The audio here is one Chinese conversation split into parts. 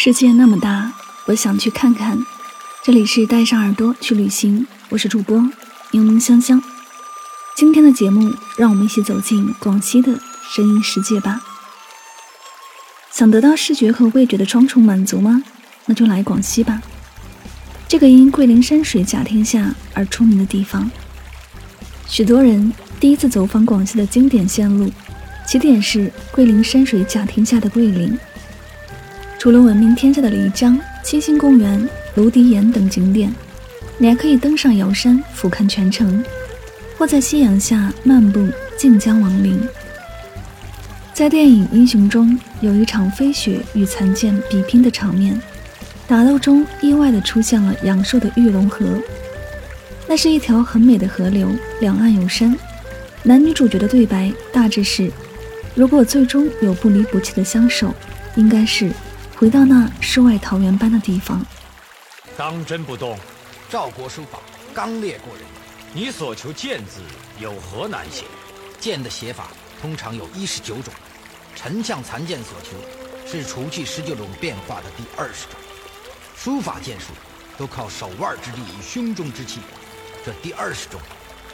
世界那么大，我想去看看。这里是带上耳朵去旅行，我是主播柠檬香香。今天的节目，让我们一起走进广西的声音世界吧。想得到视觉和味觉的双重满足吗？那就来广西吧。这个因桂林山水甲天下而出名的地方，许多人第一次走访广西的经典线路，起点是桂林山水甲天下的桂林。除了闻名天下的漓江、七星公园、芦笛岩等景点，你还可以登上瑶山俯瞰全城，或在夕阳下漫步晋江王陵。在电影《英雄》中，有一场飞雪与残剑比拼的场面，打斗中意外地出现了阳朔的玉龙河。那是一条很美的河流，两岸有山。男女主角的对白大致是：如果最终有不离不弃的相守，应该是。回到那世外桃源般的地方，当真不动。赵国书法刚烈过人。你所求剑字有何难写？剑的写法通常有一十九种，丞相残剑所求是除去十九种变化的第二十种。书法剑术都靠手腕之力与胸中之气，这第二十种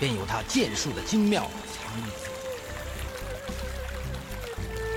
便有他剑术的精妙藏于此。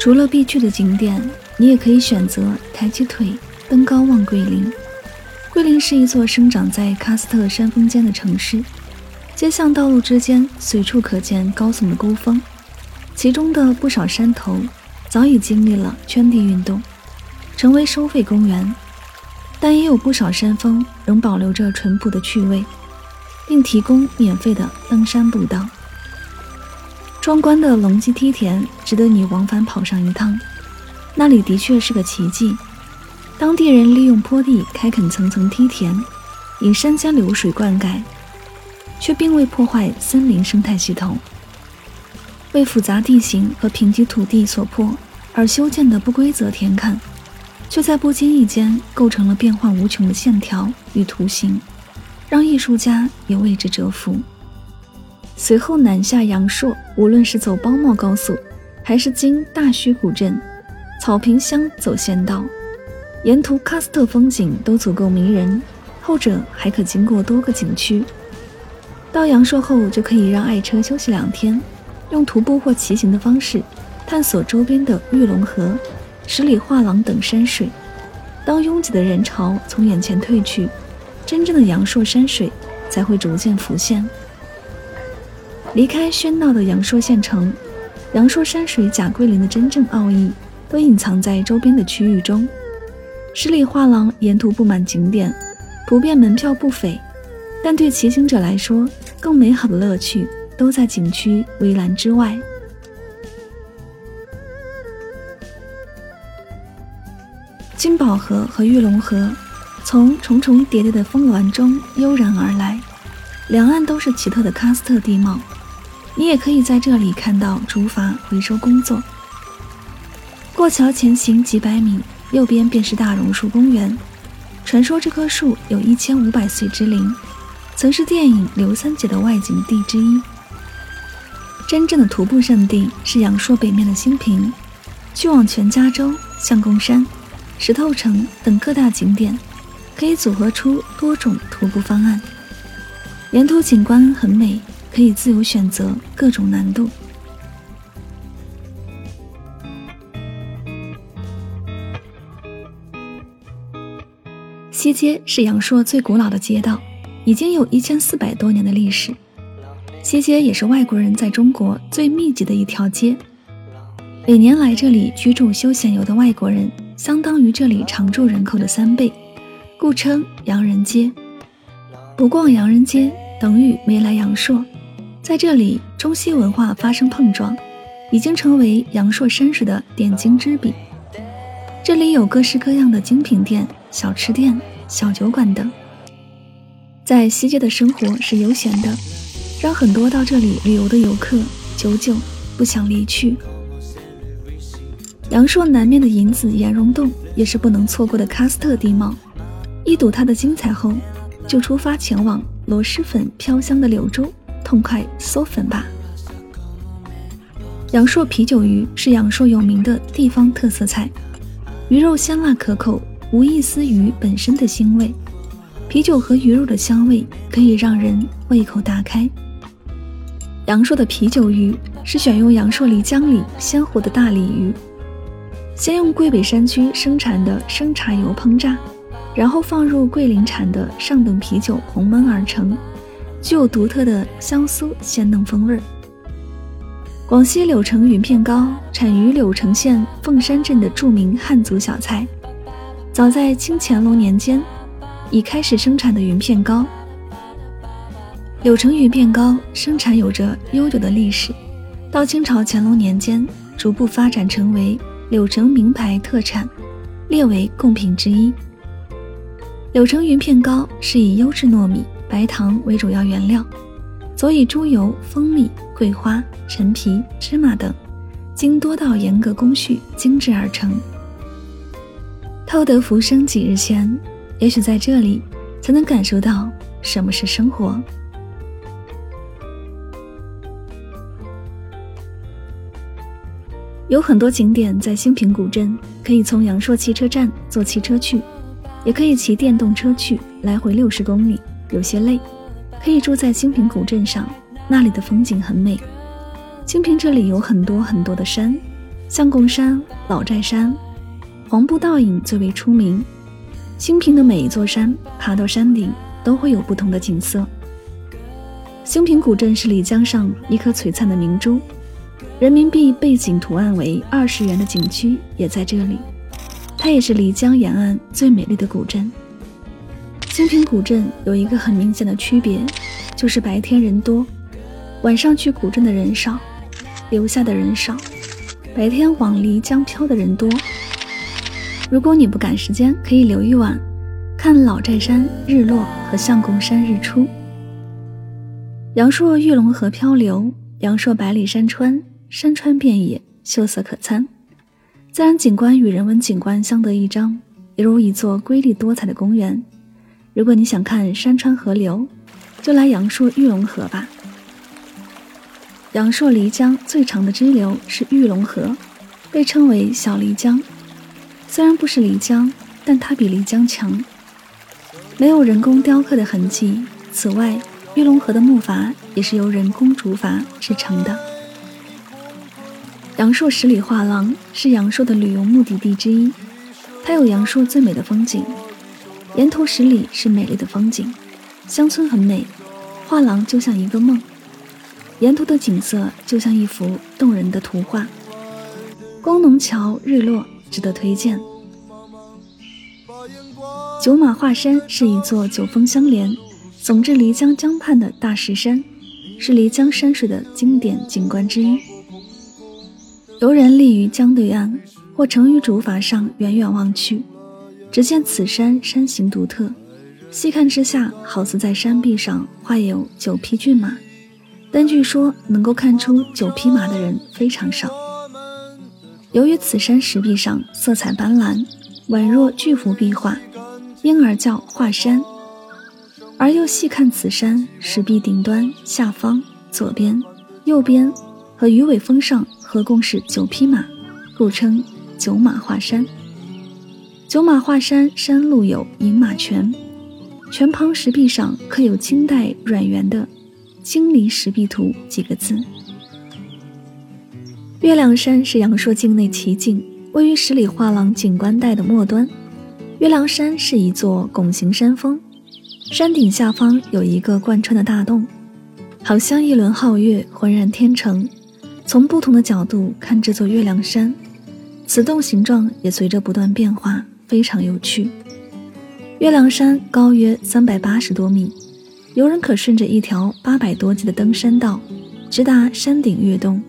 除了必去的景点，你也可以选择抬起腿登高望桂林。桂林是一座生长在喀斯特山峰间的城市，街巷道路之间随处可见高耸的孤峰，其中的不少山头早已经历了圈地运动，成为收费公园，但也有不少山峰仍保留着淳朴的趣味，并提供免费的登山步道。壮观的龙脊梯田值得你往返跑上一趟，那里的确是个奇迹。当地人利用坡地开垦层层梯田，引山间流水灌溉，却并未破坏森林生态系统。为复杂地形和贫瘠土地所迫而修建的不规则田坎，却在不经意间构成了变幻无穷的线条与图形，让艺术家也为之折服。随后南下阳朔，无论是走包茂高速，还是经大须古镇、草坪乡走县道，沿途喀斯特风景都足够迷人。后者还可经过多个景区。到阳朔后，就可以让爱车休息两天，用徒步或骑行的方式探索周边的玉龙河、十里画廊等山水。当拥挤的人潮从眼前退去，真正的阳朔山水才会逐渐浮现。离开喧闹的阳朔县城，阳朔山水甲桂林的真正奥义都隐藏在周边的区域中。十里画廊沿途布满景点，普遍门票不菲，但对骑行者来说，更美好的乐趣都在景区围栏之外。金宝河和玉龙河从重重叠叠的峰峦中悠然而来，两岸都是奇特的喀斯特地貌。你也可以在这里看到竹筏回收工作。过桥前行几百米，右边便是大榕树公园。传说这棵树有一千五百岁之龄，曾是电影《刘三姐》的外景地之一。真正的徒步圣地是阳朔北面的新坪，去往全家洲、相公山、石头城等各大景点，可以组合出多种徒步方案。沿途景观很美。可以自由选择各种难度。西街是阳朔最古老的街道，已经有一千四百多年的历史。西街也是外国人在中国最密集的一条街，每年来这里居住休闲游的外国人相当于这里常住人口的三倍，故称洋人街。不逛洋人街等于没来阳朔，在这里中西文化发生碰撞，已经成为阳朔山水的点睛之笔。这里有各式各样的精品店、小吃店、小酒馆等。在西街的生活是悠闲的。让很多到这里旅游的游客久久不想离去。阳朔南面的银子岩溶洞也是不能错过的喀斯特地貌。一睹它的精彩后，就出发前往螺蛳粉飘香的柳州，痛快嗦粉吧。阳朔啤酒鱼是阳朔有名的地方特色菜，鱼肉鲜辣可口，无一丝鱼本身的腥味，啤酒和鱼肉的香味可以让人胃口大开。阳朔的啤酒鱼是选用阳朔漓江里鲜活的大鲤鱼，先用桂北山区生产的生茶油烹炸，然后放入桂林产的上等啤酒红焖而成，具有独特的香酥鲜嫩风味。广西柳城云片糕产于柳城县凤山镇的著名汉族小菜，早在清乾隆年间已开始生产的云片糕。柳城鱼片糕生产有着悠久的历史，到清朝乾隆年间逐步发展成为柳城名牌特产，列为贡品之一。柳城云片糕是以优质糯米、白糖为主要原料，佐以猪油、蜂蜜、桂花、陈皮、芝麻等，经多道严格工序精制而成。偷得浮生几日闲，也许在这里才能感受到什么是生活。有很多景点在兴平古镇，可以从阳朔汽车站坐汽车去，也可以骑电动车去，来回六十公里，有些累。可以住在兴平古镇上，那里的风景很美。兴平这里有很多很多的山，相公山、老寨山、黄布倒影最为出名。兴平的每一座山，爬到山顶都会有不同的景色。兴平古镇是漓江上一颗璀璨的明珠。人民币背景图案为二十元的景区也在这里，它也是漓江沿岸最美丽的古镇。兴平古镇有一个很明显的区别，就是白天人多，晚上去古镇的人少，留下的人少。白天往漓江漂的人多。如果你不赶时间，可以留一晚，看老寨山日落和相公山日出。阳朔玉龙河漂流，阳朔百里山川。山川遍野，秀色可餐，自然景观与人文景观相得益彰，犹如一座瑰丽多彩的公园。如果你想看山川河流，就来阳朔玉龙河吧。阳朔漓江最长的支流是玉龙河，被称为小漓江。虽然不是漓江，但它比漓江强，没有人工雕刻的痕迹。此外，玉龙河的木筏也是由人工竹筏制成的。阳朔十里画廊是阳朔的旅游目的地之一，它有阳朔最美的风景，沿途十里是美丽的风景，乡村很美，画廊就像一个梦，沿途的景色就像一幅动人的图画。工农桥日落值得推荐。九马画山是一座九峰相连、耸至漓江江畔的大石山，是漓江山水的经典景观之一。游人立于江对岸，或乘于竹筏上，远远望去，只见此山山形独特。细看之下，好似在山壁上画有九匹骏马，但据说能够看出九匹马的人非常少。由于此山石壁上色彩斑斓，宛若巨幅壁画，因而叫画山。而又细看此山石壁顶端、下方、左边、右边和鱼尾峰上。合共是九匹马，故称九马画山。九马画山山路有饮马泉，泉旁石壁上刻有清代阮元的青离石壁图”几个字。月亮山是阳朔境内奇景，位于十里画廊景观带的末端。月亮山是一座拱形山峰，山顶下方有一个贯穿的大洞，好像一轮皓月浑然天成。从不同的角度看这座月亮山，此洞形状也随着不断变化，非常有趣。月亮山高约三百八十多米，游人可顺着一条八百多级的登山道，直达山顶月洞。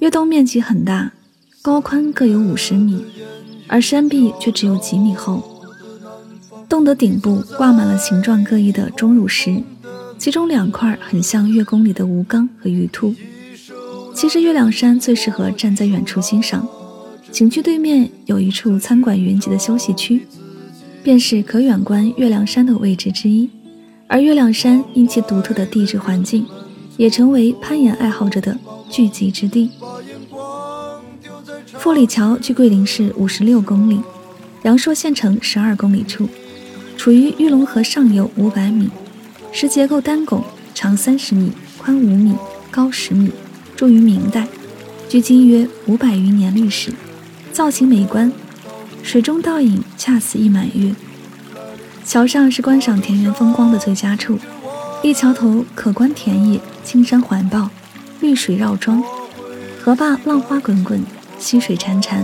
月洞面积很大，高宽各有五十米，而山壁却只有几米厚。洞的顶部挂满了形状各异的钟乳石，其中两块很像月宫里的吴刚和玉兔。其实月亮山最适合站在远处欣赏，景区对面有一处餐馆云集的休息区，便是可远观月亮山的位置之一。而月亮山因其独特的地质环境，也成为攀岩爱好者的聚集之地。富里桥距桂林市五十六公里，阳朔县城十二公里处，处于玉龙河上游五百米，石结构单拱，长三十米，宽五米，高十米，筑于明代，距今约五百余年历史，造型美观，水中倒影恰似一满月。桥上是观赏田园风光的最佳处，一桥头可观田野，青山环抱，绿水绕庄，河坝浪花滚滚。溪水潺潺，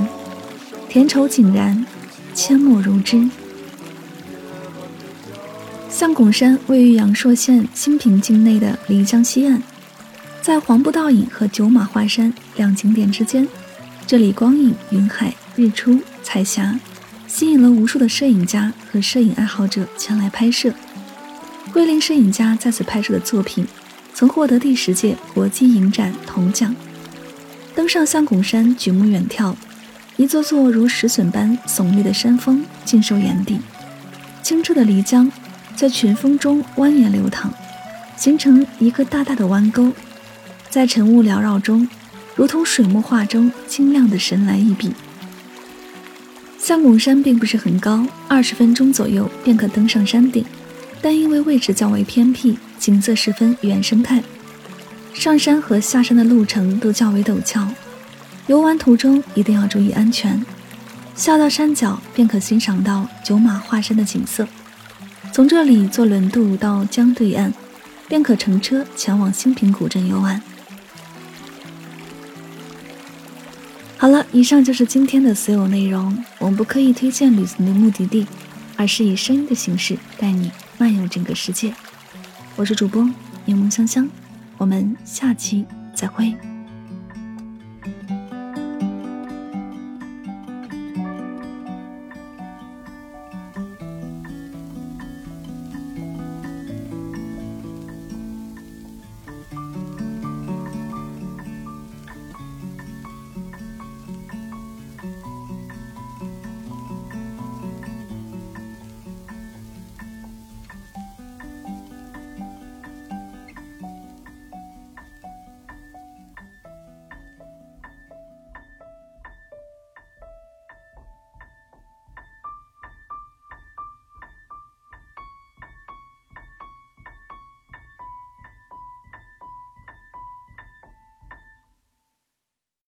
田畴井然，阡陌如织。象拱山位于阳朔县新平境内的漓江西岸，在黄布倒影和九马画山两景点之间。这里光影云海、日出、彩霞，吸引了无数的摄影家和摄影爱好者前来拍摄。桂林摄影家在此拍摄的作品，曾获得第十届国际影展铜奖。登上象拱山，举目远眺，一座座如石笋般耸立的山峰尽收眼底。清澈的漓江在群峰中蜿蜒流淌，形成一个大大的弯钩，在晨雾缭绕中，如同水墨画中清亮的神来一笔。象拱山并不是很高，二十分钟左右便可登上山顶，但因为位置较为偏僻，景色十分原生态。上山和下山的路程都较为陡峭，游玩途中一定要注意安全。下到山脚便可欣赏到九马画山的景色。从这里坐轮渡到江对岸，便可乘车前往新平古镇游玩。好了，以上就是今天的所有内容。我们不刻意推荐旅行的目的地，而是以声音的形式带你漫游整个世界。我是主播柠檬香香。我们下期再会。